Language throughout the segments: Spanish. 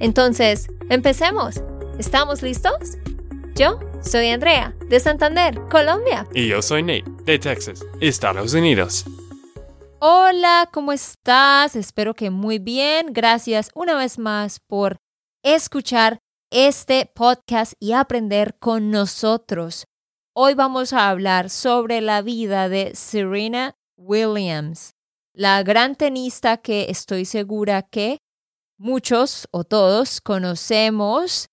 Entonces, empecemos. ¿Estamos listos? Yo soy Andrea, de Santander, Colombia. Y yo soy Nate, de Texas, Estados Unidos. Hola, ¿cómo estás? Espero que muy bien. Gracias una vez más por escuchar este podcast y aprender con nosotros. Hoy vamos a hablar sobre la vida de Serena Williams, la gran tenista que estoy segura que muchos o todos conocemos.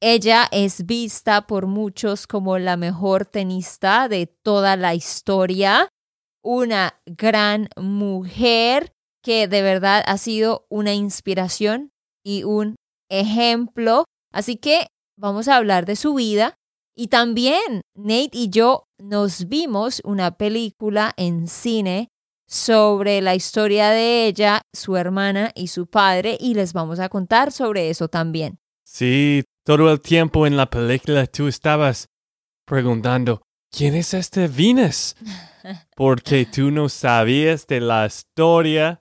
ella es vista por muchos como la mejor tenista de toda la historia, una gran mujer que de verdad ha sido una inspiración y un ejemplo. Así que vamos a hablar de su vida, y también Nate y yo nos vimos una película en cine sobre la historia de ella, su hermana y su padre y les vamos a contar sobre eso también. Sí, todo el tiempo en la película tú estabas preguntando, ¿quién es este Venus? Porque tú no sabías de la historia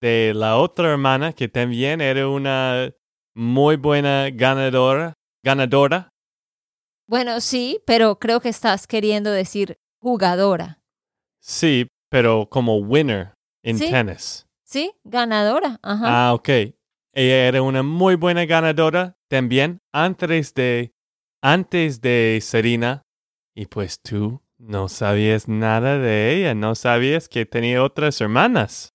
de la otra hermana que también era una muy buena ganadora, ganadora bueno, sí, pero creo que estás queriendo decir jugadora. Sí, pero como winner en tenis. Sí, ganadora. Ajá. Ah, ok. Ella era una muy buena ganadora también antes de, antes de Serena. Y pues tú no sabías nada de ella, no sabías que tenía otras hermanas.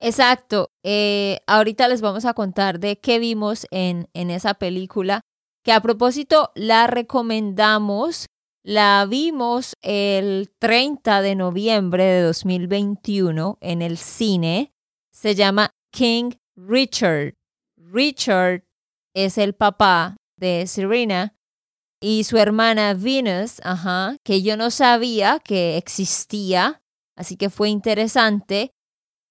Exacto. Eh, ahorita les vamos a contar de qué vimos en, en esa película que a propósito la recomendamos, la vimos el 30 de noviembre de 2021 en el cine, se llama King Richard. Richard es el papá de Serena y su hermana Venus, ajá, que yo no sabía que existía, así que fue interesante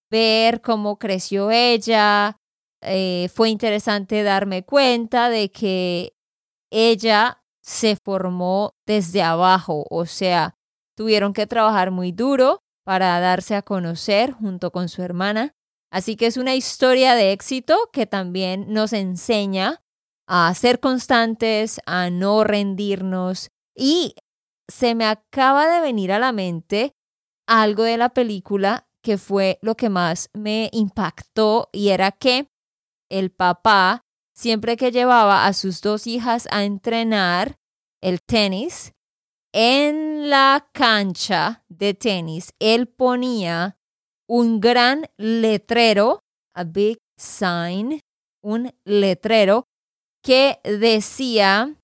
ver cómo creció ella, eh, fue interesante darme cuenta de que ella se formó desde abajo, o sea, tuvieron que trabajar muy duro para darse a conocer junto con su hermana. Así que es una historia de éxito que también nos enseña a ser constantes, a no rendirnos. Y se me acaba de venir a la mente algo de la película que fue lo que más me impactó y era que el papá siempre que llevaba a sus dos hijas a entrenar el tenis, en la cancha de tenis, él ponía un gran letrero, a big sign, un letrero que decía,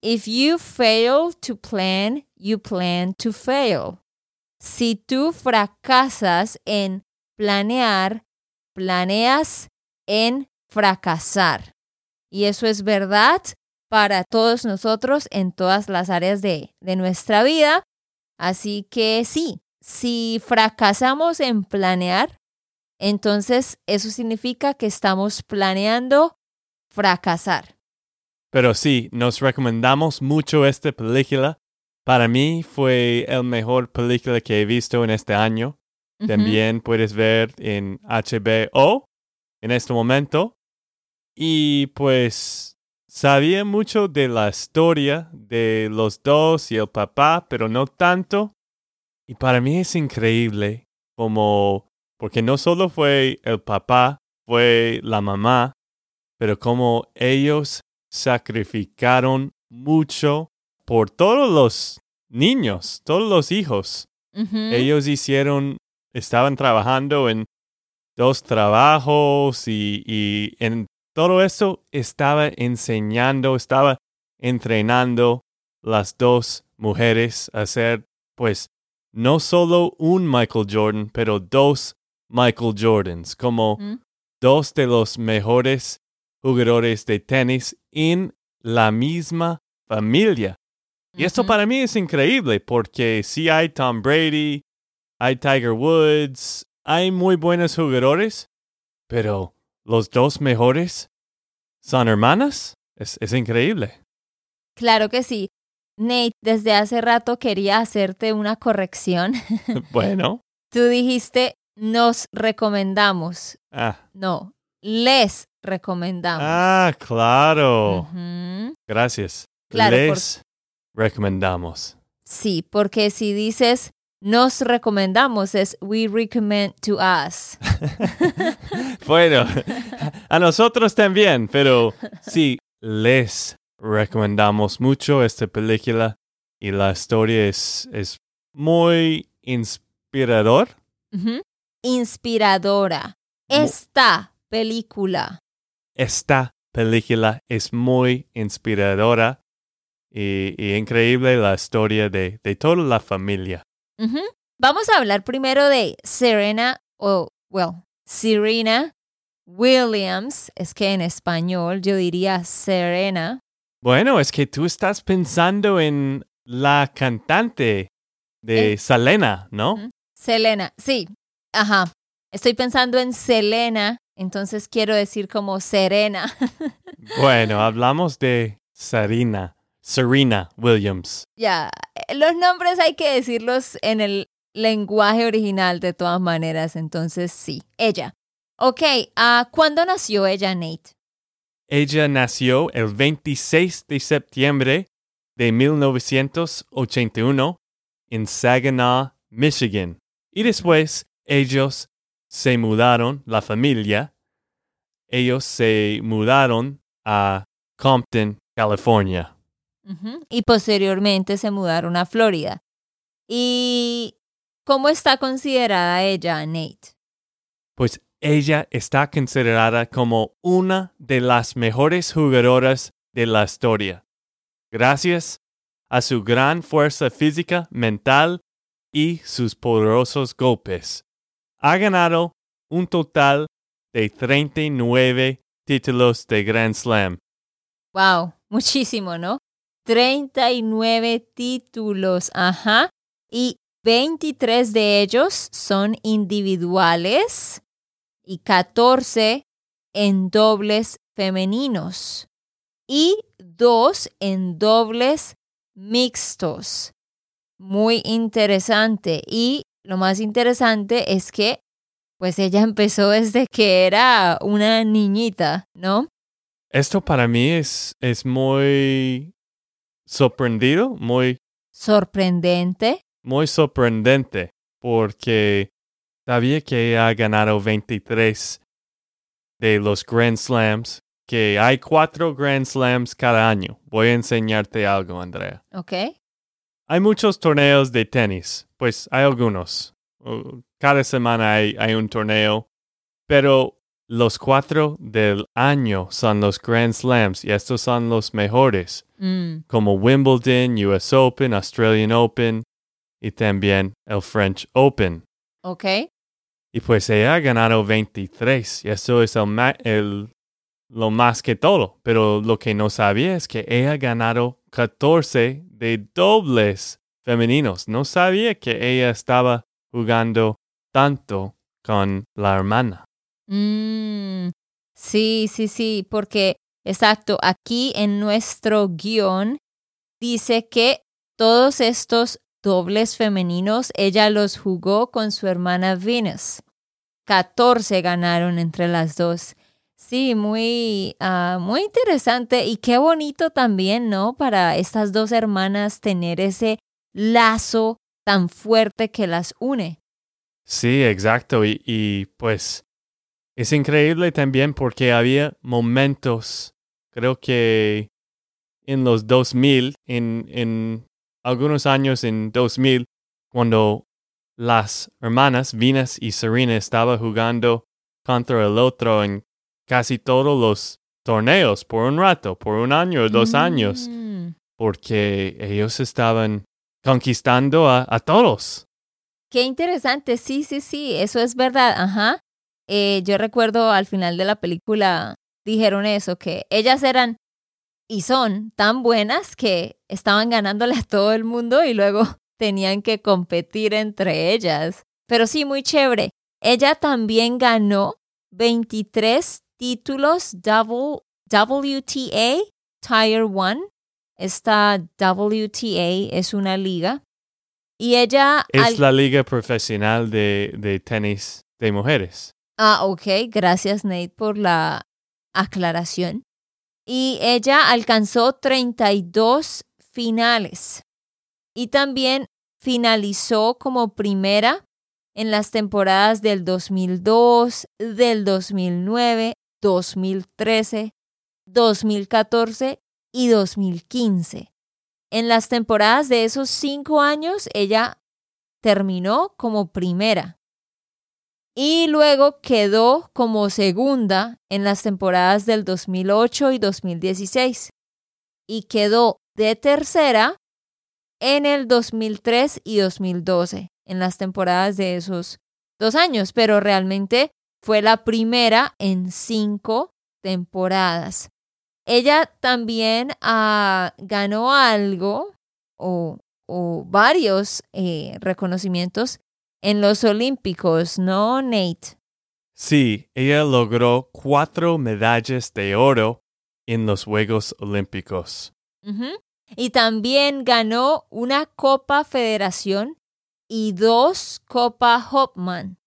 If you fail to plan, you plan to fail. Si tú fracasas en planear, planeas en fracasar. Y eso es verdad para todos nosotros en todas las áreas de, de nuestra vida. Así que sí, si fracasamos en planear, entonces eso significa que estamos planeando fracasar. Pero sí, nos recomendamos mucho esta película. Para mí fue el mejor película que he visto en este año. También puedes ver en HBO en este momento. Y pues sabía mucho de la historia de los dos y el papá, pero no tanto. Y para mí es increíble como, porque no solo fue el papá, fue la mamá, pero como ellos sacrificaron mucho por todos los niños, todos los hijos. Ellos hicieron, estaban trabajando en dos trabajos y, y en todo eso estaba enseñando, estaba entrenando las dos mujeres a ser, pues, no solo un Michael Jordan, pero dos Michael Jordans, como dos de los mejores jugadores de tenis en la misma familia. Y esto para mí es increíble porque sí hay Tom Brady, hay Tiger Woods, hay muy buenos jugadores, pero los dos mejores son hermanas. Es, es increíble. Claro que sí. Nate, desde hace rato quería hacerte una corrección. bueno, Tú dijiste nos recomendamos. ah, No, les recomendamos. ah, claro. Gracias. Claro, por- Les recomendamos. Sí, porque si dices nos recomendamos es we recommend to us. bueno, a nosotros también, pero sí, les recomendamos mucho esta película y la historia es, es muy inspirador. Inspiradora. Esta película. Esta película es muy inspiradora y, y increíble la historia de, de toda la familia. Vamos a hablar primero de Serena o, well, Serena Williams. Es que en español yo diría Serena. Bueno, es que tú estás pensando en la cantante de Eh. Selena, ¿no? Ujú. Selena, sí. Ajá. Estoy pensando en Selena, entonces quiero decir como Serena. Bueno, hablamos de Serena, Serena Williams. ya, los nombres hay que decirlos en el lenguaje original de todas maneras, entonces sí, ella. Ok, ah, ¿cuándo nació ella, Nate? Ella nació el 26 de septiembre de 1981 en Saginaw, Michigan. Y después ellos se mudaron, la familia, ellos se mudaron a Compton, California. Y posteriormente se mudaron a Florida. ¿Y cómo está considerada ella, Nate? Pues ella está considerada como una de las mejores jugadoras de la historia, gracias a su gran fuerza física, mental y sus poderosos golpes. Ha ganado un total de 39 títulos de Grand Slam. Wow, muchísimo, ¿no? 39 títulos, ajá. Y 23 de ellos son individuales y 14 en dobles femeninos y dos en dobles mixtos. Muy interesante. Y lo más interesante es que, pues ella empezó desde que era una niñita, ¿no? Esto para mí es, es muy sorprendido, muy Sorprendente. muy sorprendente porque sabía que ha ganado 23 de los Grand Slams, que hay cuatro Grand Slams cada año. Voy a enseñarte algo, Andrea. ¿Ok? Hay muchos torneos de tenis, pues hay algunos. Uh, Cada semana hay, hay un torneo, pero los cuatro del año son los Grand Slams y estos son los mejores Mm, como Wimbledon, US Open, Australian Open y también el French Open. ¿Ok? Y pues ella ha ganado 23 y eso es el, ma- el- lo más que todo. Pero lo que no sabía es que ella ha ganado 14 de dobles femeninos. No sabía que ella estaba jugando tanto con la hermana. Mm, sí, sí, sí, porque, exacto, aquí en nuestro guion dice que todos estos dobles femeninos ella los jugó con su hermana Venus. 14 ganaron entre las dos. Sí, muy, ah, muy interesante y qué bonito también, ¿no? Para estas dos hermanas tener ese lazo tan fuerte que las une. Sí, exacto. Y, pues es increíble también porque había momentos, creo que en los 2000, en, en algunos años en 2000, cuando las hermanas Venus y Serena estaban jugando contra el otro en casi todos los torneos por un rato, por un año o dos años, Mm. porque ellos estaban conquistando a, a todos. Qué interesante, sí, sí, sí, eso es verdad, ajá. Eh, yo recuerdo al final de la película dijeron eso, que ellas eran y son tan buenas que estaban ganándole a todo el mundo y luego tenían que competir entre ellas. Pero sí, muy chévere. Ella también ganó 23 títulos WTA Tire 1. Esta WTA es una liga. Y ella... Es la liga profesional de, de tenis de mujeres. Ah, ok. Gracias, Nate, por la aclaración. Y ella alcanzó 32 finales. Y también finalizó como primera en las temporadas del 2002, del 2009, 2013, 2014 y 2015. En las temporadas de esos cinco años, ella terminó como primera. Y luego quedó como segunda en las temporadas del 2008 y 2016. Y quedó de tercera en el 2003 y 2012, en las temporadas de esos dos años. Pero realmente fue la primera en cinco temporadas. Ella también ah, ganó algo o, varios eh, reconocimientos en los Olímpicos, ¿no, Nate? Sí, ella logró cuatro medallas de oro en los Juegos Olímpicos. Y también ganó una Copa Federación y dos Copa Hopman.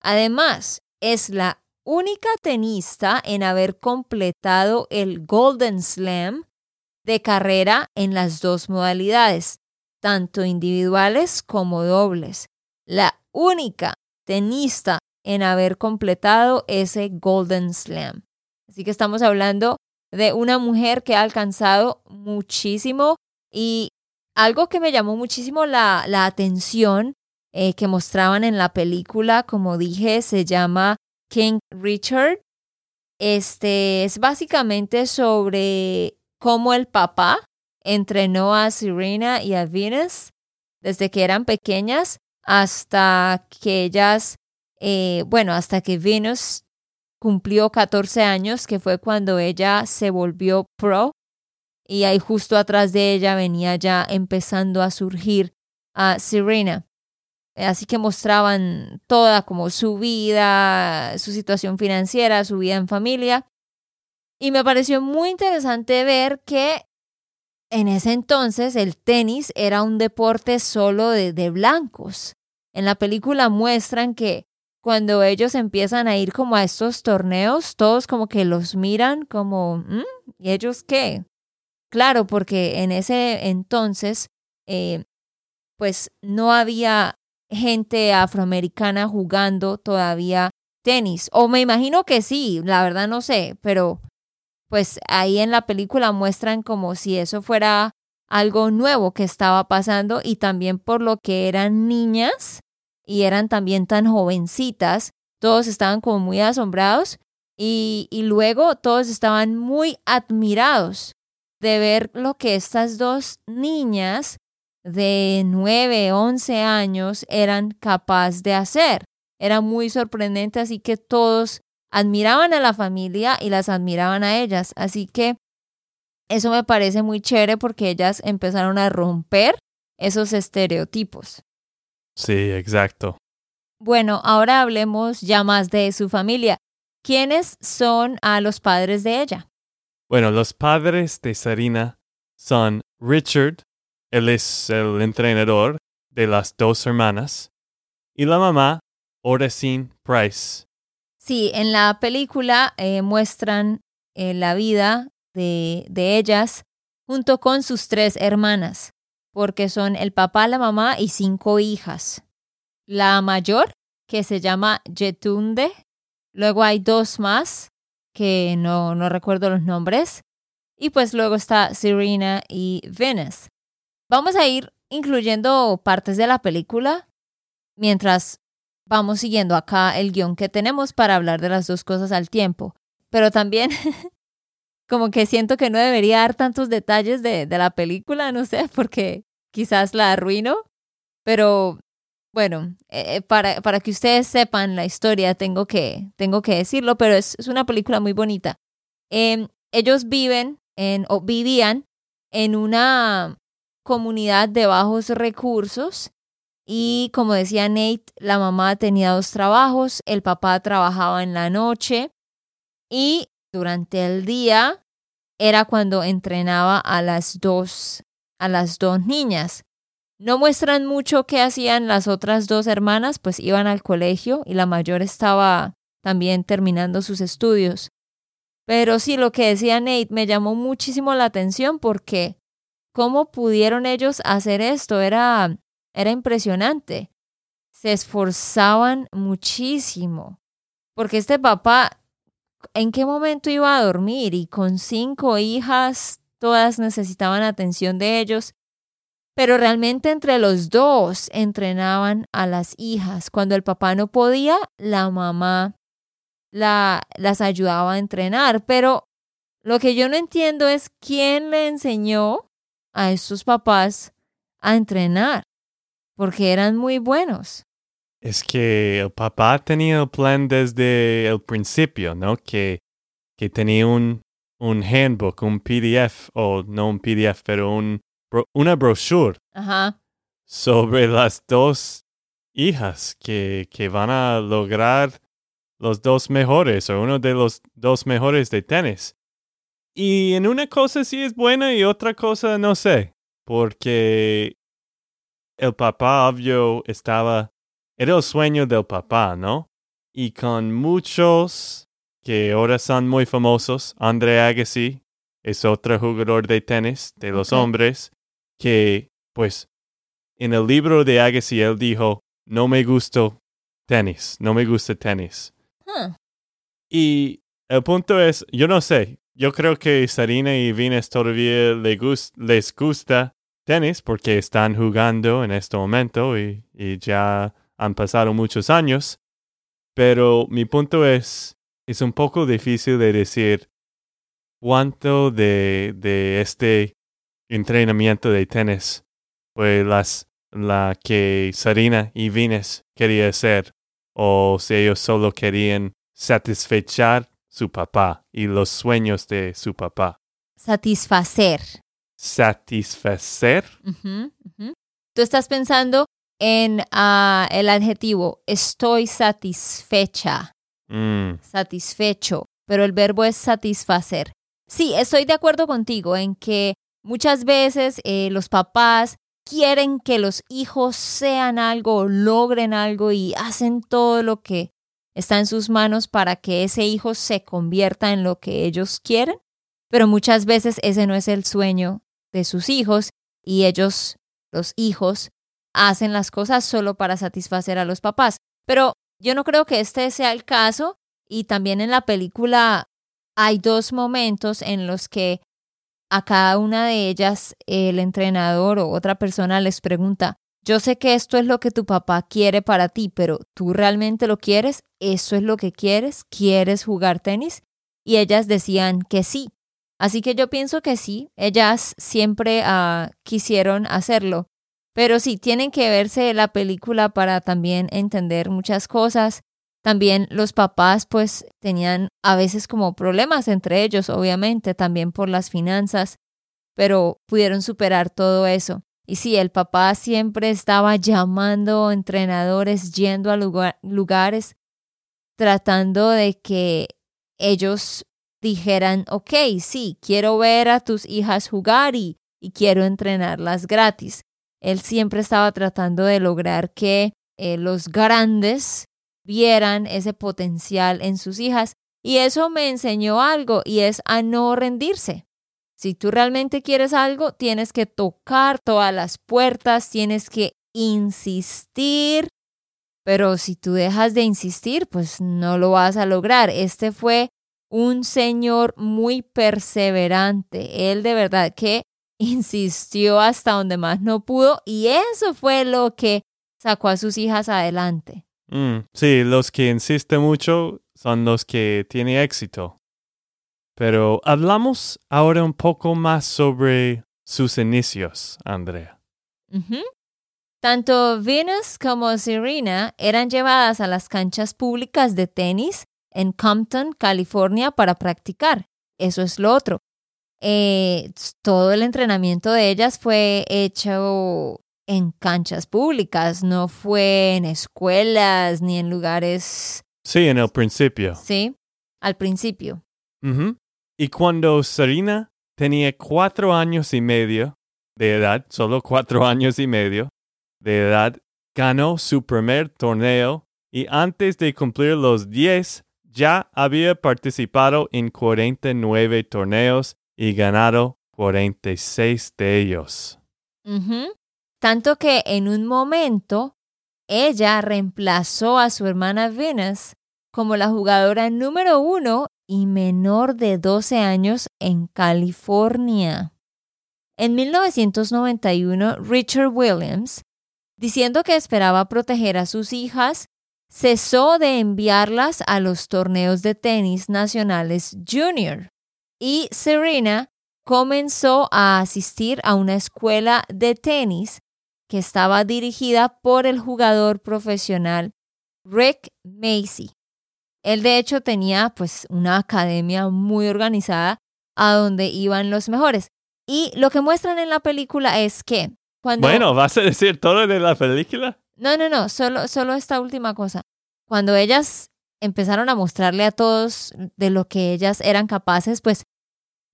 Además, es la única tenista en haber completado el Golden Slam de carrera en las dos modalidades, tanto individuales como dobles. La única tenista en haber completado ese Golden Slam. Así que estamos hablando de una mujer que ha alcanzado muchísimo y algo que me llamó muchísimo la, atención eh, que mostraban en la película, como dije, se llama King Richard. Este es básicamente sobre cómo el papá entrenó a Serena y a Venus desde que eran pequeñas hasta que ellas, eh, bueno, hasta que Venus cumplió 14 años, que fue cuando ella se volvió pro. Y ahí justo atrás de ella venía ya empezando a surgir a Serena. Así que mostraban toda como su vida, su situación financiera, su vida en familia. Y me pareció muy interesante ver que en ese entonces el tenis era un deporte solo de, blancos. En la película muestran que cuando ellos empiezan a ir como a estos torneos, todos como que los miran como, mm, ¿y ellos qué? Claro, porque en ese entonces, eh, pues no había gente afroamericana jugando todavía tenis. O me imagino que sí, la verdad no sé, pero pues ahí en la película muestran como si eso fuera algo nuevo que estaba pasando y también por lo que eran niñas y eran también tan jovencitas, todos estaban como muy asombrados y, luego todos estaban muy admirados de ver lo que estas dos niñas de 9, 11 años eran capaces de hacer. Era muy sorprendente, así que todos admiraban a la familia y las admiraban a ellas. Así que eso me parece muy chévere porque ellas empezaron a romper esos estereotipos. Sí, exacto. Bueno, ahora hablemos ya más de su familia. ¿Quiénes son a los padres de ella? Bueno, los padres de Sarina son Richard, él es el entrenador de las dos hermanas. Y la mamá, Oracine Price. Sí, en la película eh, muestran eh, la vida de, de ellas junto con sus tres hermanas, porque son el papá, la mamá y cinco hijas. La mayor, que se llama Yetunde, luego hay dos más, que no, no recuerdo los nombres, y pues luego está Serena y Venus. Vamos a ir incluyendo partes de la película mientras vamos siguiendo acá el guion que tenemos para hablar de las dos cosas al tiempo. Pero también como que siento que no debería dar tantos detalles de, la película, no sé, porque quizás la arruino. Pero bueno, eh, para, para, que ustedes sepan la historia tengo que, tengo que decirlo, pero es, es una película muy bonita. Em, ellos viven en, o vivían en una comunidad de bajos recursos y como decía Nate, la mamá tenía dos trabajos, el papá trabajaba en la noche y durante el día era cuando entrenaba a las dos, a las dos niñas. No muestran mucho qué hacían las otras dos hermanas, pues iban al colegio y la mayor estaba también terminando sus estudios. Pero sí, lo que decía Nate me llamó muchísimo la atención porque cómo pudieron ellos hacer esto era, era impresionante. Se esforzaban muchísimo. Porque este papá, ¿en qué momento iba a dormir? Y con cinco hijas, todas necesitaban atención de ellos. Pero realmente entre los dos entrenaban a las hijas. Cuando el papá no podía, la mamá la, las ayudaba a entrenar. Pero lo que yo no entiendo es quién le enseñó a estos papás a entrenar, porque eran muy buenos. Es que el papá tenía el plan desde el principio, ¿no? Que, que tenía un, un handbook, un PDF, o no un PDF, pero un una brochure sobre las dos hijas que, que van a lograr los dos mejores o uno de los dos mejores de tenis. Y en una cosa sí es buena y otra cosa no sé, porque el papá obvio estaba, era el sueño del papá, ¿no? Y con muchos que ahora son muy famosos, Andre Agassi es otro jugador de tenis de los hombres, que, pues, en el libro de Agassi él dijo, no me gusta tenis, no me gusta tenis. Y el punto es, yo no sé, yo creo que Sarina y Venus todavía les gusta tenis porque están jugando en este momento y, y ya han pasado muchos años. Pero mi punto es, es un poco difícil de decir cuánto de, de este entrenamiento de tenis fue las, la que Sarina y Venus quería hacer, o si ellos solo querían satisfechar su papá y los sueños de su papá. Satisfacer. Satisfacer. Tú estás pensando en ah, el adjetivo estoy satisfecha. Mm. Satisfecho, pero el verbo es satisfacer. Sí, estoy de acuerdo contigo en que Muchas veces eh, los papás quieren que los hijos sean algo, logren algo y hacen todo lo que está en sus manos para que ese hijo se convierta en lo que ellos quieren, pero muchas veces ese no es el sueño de sus hijos y ellos, los hijos, hacen las cosas solo para satisfacer a los papás. Pero yo no creo que este sea el caso y también en la película hay dos momentos en los que a cada una de ellas el entrenador o otra persona les pregunta, yo sé que esto es lo que tu papá quiere para ti, pero ¿tú realmente lo quieres? ¿Eso es lo que quieres? ¿Quieres jugar tenis? Y ellas decían que sí. Así que yo pienso que sí, ellas siempre uh, quisieron hacerlo. Pero sí, tienen que verse la película para también entender muchas cosas. También los papás pues tenían a veces como problemas entre ellos, obviamente, también por las finanzas, pero pudieron superar todo eso. Y sí, el papá siempre estaba llamando entrenadores, yendo a lugares, tratando de que ellos dijeran, ok, sí, quiero ver a tus hijas jugar y, y quiero entrenarlas gratis. Él siempre estaba tratando de lograr que eh, los grandes vieran ese potencial en sus hijas. Y eso me enseñó algo y es a no rendirse. Si tú realmente quieres algo, tienes que tocar todas las puertas, tienes que insistir. Pero si tú dejas de insistir, pues no lo vas a lograr. Este fue un señor muy perseverante. Él de verdad que insistió hasta donde más no pudo y eso fue lo que sacó a sus hijas adelante. Mm, sí, los que insisten mucho son los que tienen éxito. Pero hablamos ahora un poco más sobre sus inicios, Andrea. Tanto Venus como Serena eran llevadas a las canchas públicas de tenis en Compton, California, para practicar. eso es lo otro. Eh, todo el entrenamiento de ellas fue hecho en canchas públicas, no fue en escuelas ni en lugares. Sí, en el principio. Sí, al principio. Y cuando Serena tenía cuatro años y medio de edad, solo cuatro años y medio de edad, ganó su primer torneo y antes de cumplir los diez ya había participado en 49 torneos y ganado 46 de ellos. Tanto que en un momento ella reemplazó a su hermana Venus como la jugadora número uno y menor de 12 años en California. En 1991, Richard Williams, diciendo que esperaba proteger a sus hijas, cesó de enviarlas a los torneos de tenis nacionales junior y Serena comenzó a asistir a una escuela de tenis que estaba dirigida por el jugador profesional Rick Macy. Él de hecho tenía pues una academia muy organizada a donde iban los mejores. Y lo que muestran en la película es que cuando... Bueno, ¿vas a decir todo de la película? No, no, no, solo, solo esta última cosa. Cuando ellas empezaron a mostrarle a todos de lo que ellas eran capaces, pues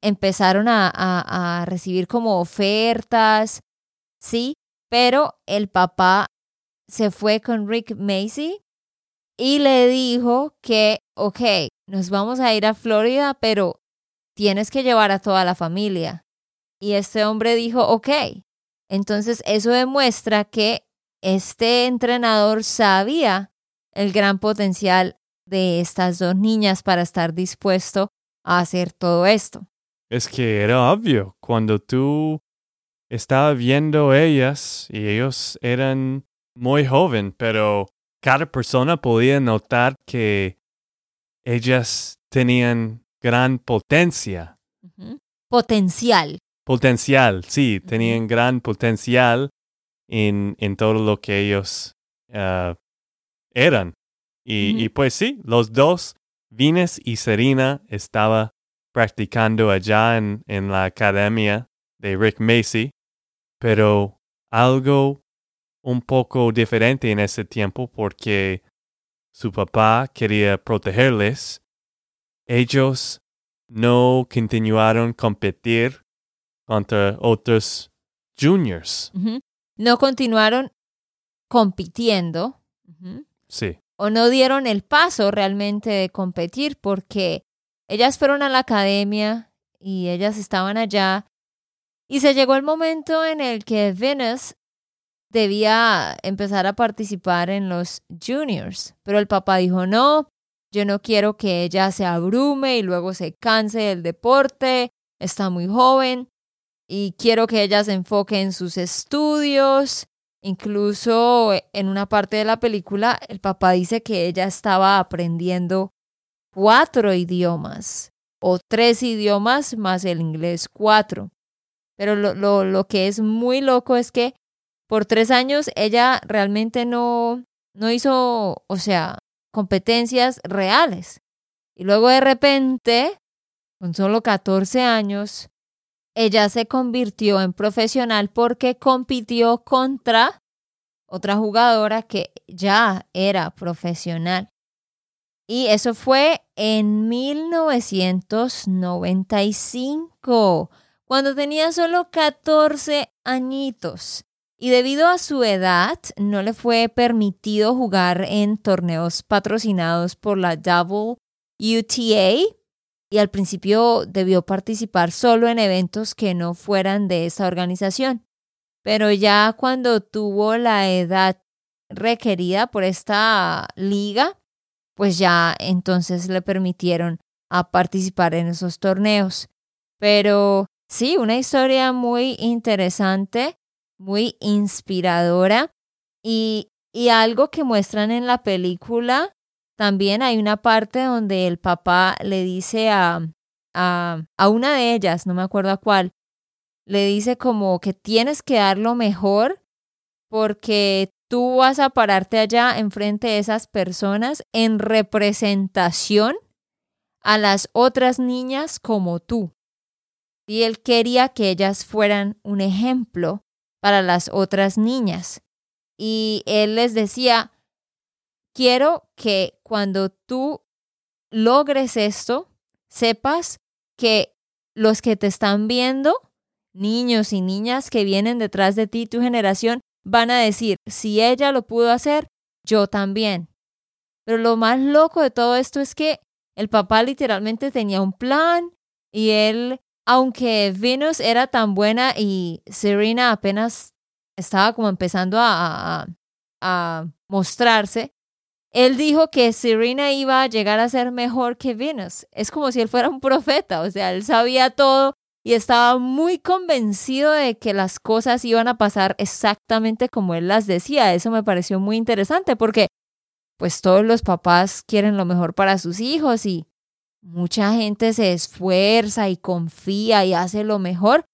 empezaron a, a, a recibir como ofertas, ¿sí? Pero el papá se fue con Rick Macy y le dijo que, ok, nos vamos a ir a Florida, pero tienes que llevar a toda la familia. Y este hombre dijo, ok. Entonces eso demuestra que este entrenador sabía el gran potencial de estas dos niñas para estar dispuesto a hacer todo esto. Es que era obvio, cuando tú estabas viendo ellas y ellos eran muy joven, pero cada persona podía notar que ellas tenían gran potencia. Potencial. Potencial, sí, tenían gran potencial en, en, todo lo que ellos ah, eran. Y, y, pues sí, los dos, Vines y Serena, estaba practicando allá en, en la academia de Rick Macy, pero algo un poco diferente en ese tiempo porque su papá quería protegerles. Ellos no continuaron competir contra otros juniors. No continuaron compitiendo. Sí. O no dieron el paso realmente de competir porque ellas fueron a la academia y ellas estaban allá. Y se llegó el momento en el que Venus debía empezar a participar en los juniors. Pero el papá dijo, no, yo no quiero que ella se abrume y luego se canse del deporte, está muy joven y quiero que ella se enfoque en sus estudios. Incluso en una parte de la película, el papá dice que ella estaba aprendiendo cuatro idiomas o tres idiomas más el inglés cuatro. Pero lo, lo, lo que es muy loco es que por tres años ella realmente no, no hizo, o sea, competencias reales. Y luego de repente, con solo 14 años, ella se convirtió en profesional porque compitió contra otra jugadora que ya era profesional. Y eso fue en 1995, cuando tenía solo 14 añitos y debido a su edad no le fue permitido jugar en torneos patrocinados por la WTA y al principio debió participar solo en eventos que no fueran de esa organización. Pero ya cuando tuvo la edad requerida por esta liga, pues ya entonces le permitieron a participar en esos torneos. Pero sí, una historia muy interesante muy inspiradora y, y algo que muestran en la película, también hay una parte donde el papá le dice a, a, a una de ellas, no me acuerdo a cuál, le dice como que tienes que dar lo mejor porque tú vas a pararte allá enfrente de esas personas en representación a las otras niñas como tú. Y él quería que ellas fueran un ejemplo para las otras niñas. Y él les decía, quiero que cuando tú logres esto, sepas que los que te están viendo, niños y niñas que vienen detrás de ti, tu generación, van a decir, si ella lo pudo hacer, yo también. Pero lo más loco de todo esto es que el papá literalmente tenía un plan y él, aunque Venus era tan buena y Serena apenas estaba como empezando a, a, mostrarse, él dijo que Serena iba a llegar a ser mejor que Venus. Es como si él fuera un profeta, o sea, él sabía todo y estaba muy convencido de que las cosas iban a pasar exactamente como él las decía. Eso me pareció muy interesante porque pues todos los papás quieren lo mejor para sus hijos y mucha gente se esfuerza y confía y hace lo mejor,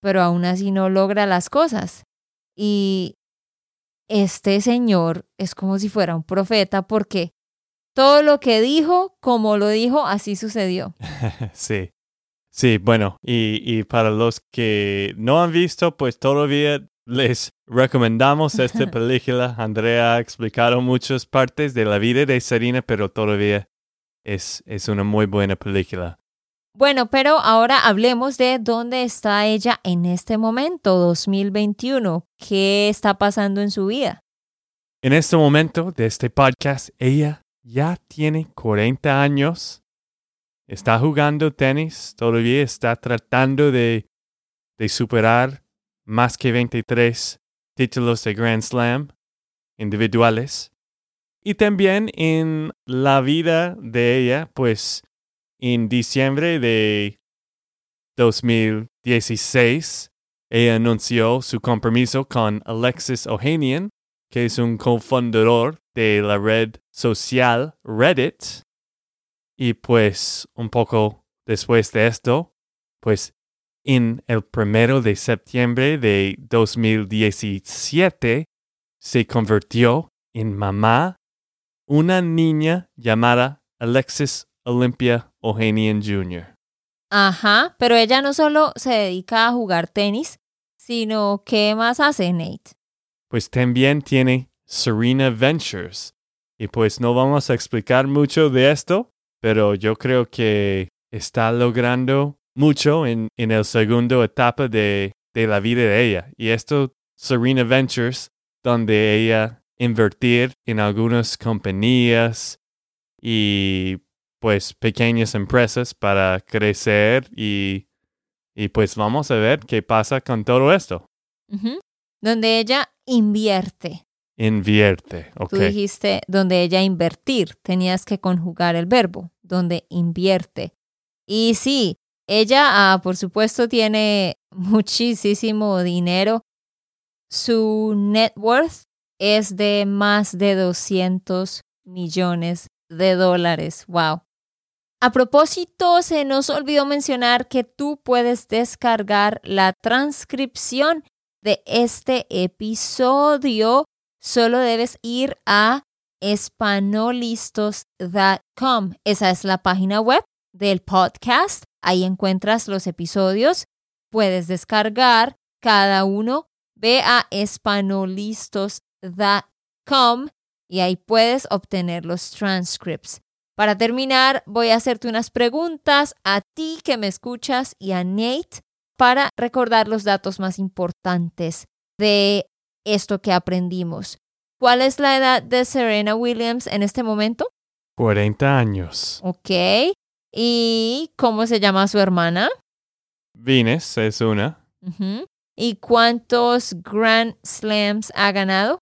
pero aún así no logra las cosas. Y este señor es como si fuera un profeta porque todo lo que dijo, como lo dijo, así sucedió. sí. Sí, bueno, y, y, para los que no han visto, pues todavía les recomendamos esta película. Andrea ha explicado muchas partes de la vida de Serena, pero todavía es, es una muy buena película. Bueno, pero ahora hablemos de dónde está ella en este momento, 2021. ¿Qué está pasando en su vida? En este momento de este podcast, ella ya tiene 40 años está jugando tenis, todavía está tratando de, de superar más que 23 títulos de Grand Slam individuales. Y también en la vida de ella, pues en diciembre de 2016, ella anunció su compromiso con Alexis Ohanian, que es un cofundador de la red social Reddit, y pues un poco después de esto, pues en el primero de septiembre de 2017 se convirtió en mamá una niña llamada Alexis Olympia Ohanian Jr. Ajá, pero ella no solo se dedica a jugar tenis, sino ¿qué más hace Nate? Pues también tiene Serena Ventures. Y pues no vamos a explicar mucho de esto, pero yo creo que está logrando mucho en, en el segundo etapa de, de la vida de ella. Y esto, Serena Ventures, donde ella invertir en algunas compañías y pues pequeñas empresas para crecer y, y pues vamos a ver qué pasa con todo esto. Donde ella invierte. Invierte, ok. Tú dijiste donde ella invertir, tenías que conjugar el verbo, donde invierte. Y sí, ella, ah, por supuesto, tiene muchísimo dinero. Su net worth es de más de 200 millones de dólares. Wow. A propósito, se nos olvidó mencionar que tú puedes descargar la transcripción de este episodio solo debes ir a espanolistos.com. Esa es la página web del podcast. Ahí encuentras los episodios. Puedes descargar cada uno. Ve a espanolistos.com y ahí puedes obtener los transcripts. Para terminar, voy a hacerte unas preguntas a ti que me escuchas y a Nate para recordar los datos más importantes de esto que aprendimos. ¿Cuál es la edad de Serena Williams en este momento? 40 años. Ok. ¿Y cómo se llama su hermana? Venus es una. ¿Y cuántos Grand Slams ha ganado?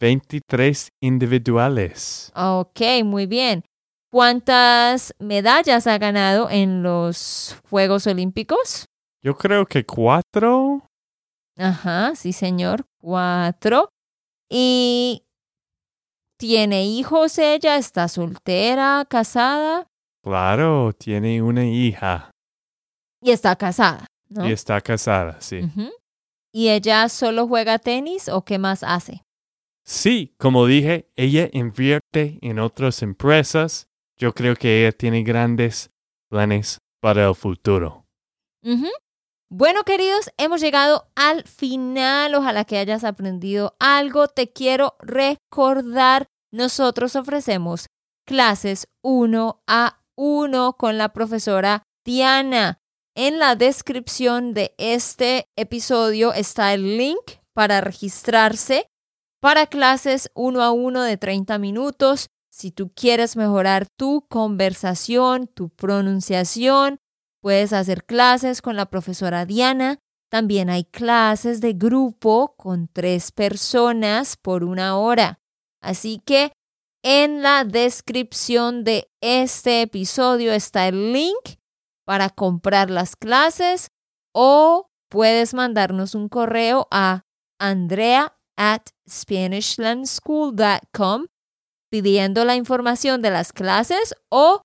23 individuales. Ok, muy bien. ¿Cuántas medallas ha ganado en los Juegos Olímpicos? Yo creo que cuatro. Ajá, sí, señor, cuatro. ¿Y tiene hijos ella? ¿Está soltera, casada? Claro, tiene una hija. Y está casada, ¿no? Y está casada, sí. ¿Y ella solo juega tenis o qué más hace? Sí, como dije, ella invierte en otras empresas. yo creo que ella tiene grandes planes para el futuro. Bueno, queridos, hemos llegado al final. Ojalá que hayas aprendido algo. Te quiero recordar, nosotros ofrecemos clases uno a uno con la profesora Diana. En la descripción de este episodio está el link para registrarse para clases uno a uno de 30 minutos. Si tú quieres mejorar tu conversación, tu pronunciación, puedes hacer clases con la profesora Diana. También hay clases de grupo con tres personas por una hora. Así que en la descripción de este episodio está el link para comprar las clases o puedes mandarnos un correo a andrea at SpanishLandSchool.com pidiendo la información de las clases o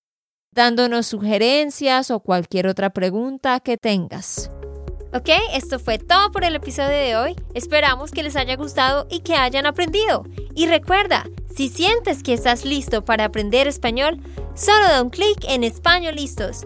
dándonos sugerencias o cualquier otra pregunta que tengas. Ok, esto fue todo por el episodio de hoy. Esperamos que les haya gustado y que hayan aprendido. Y recuerda, si sientes que estás listo para aprender español, solo da un clic en Español Listos.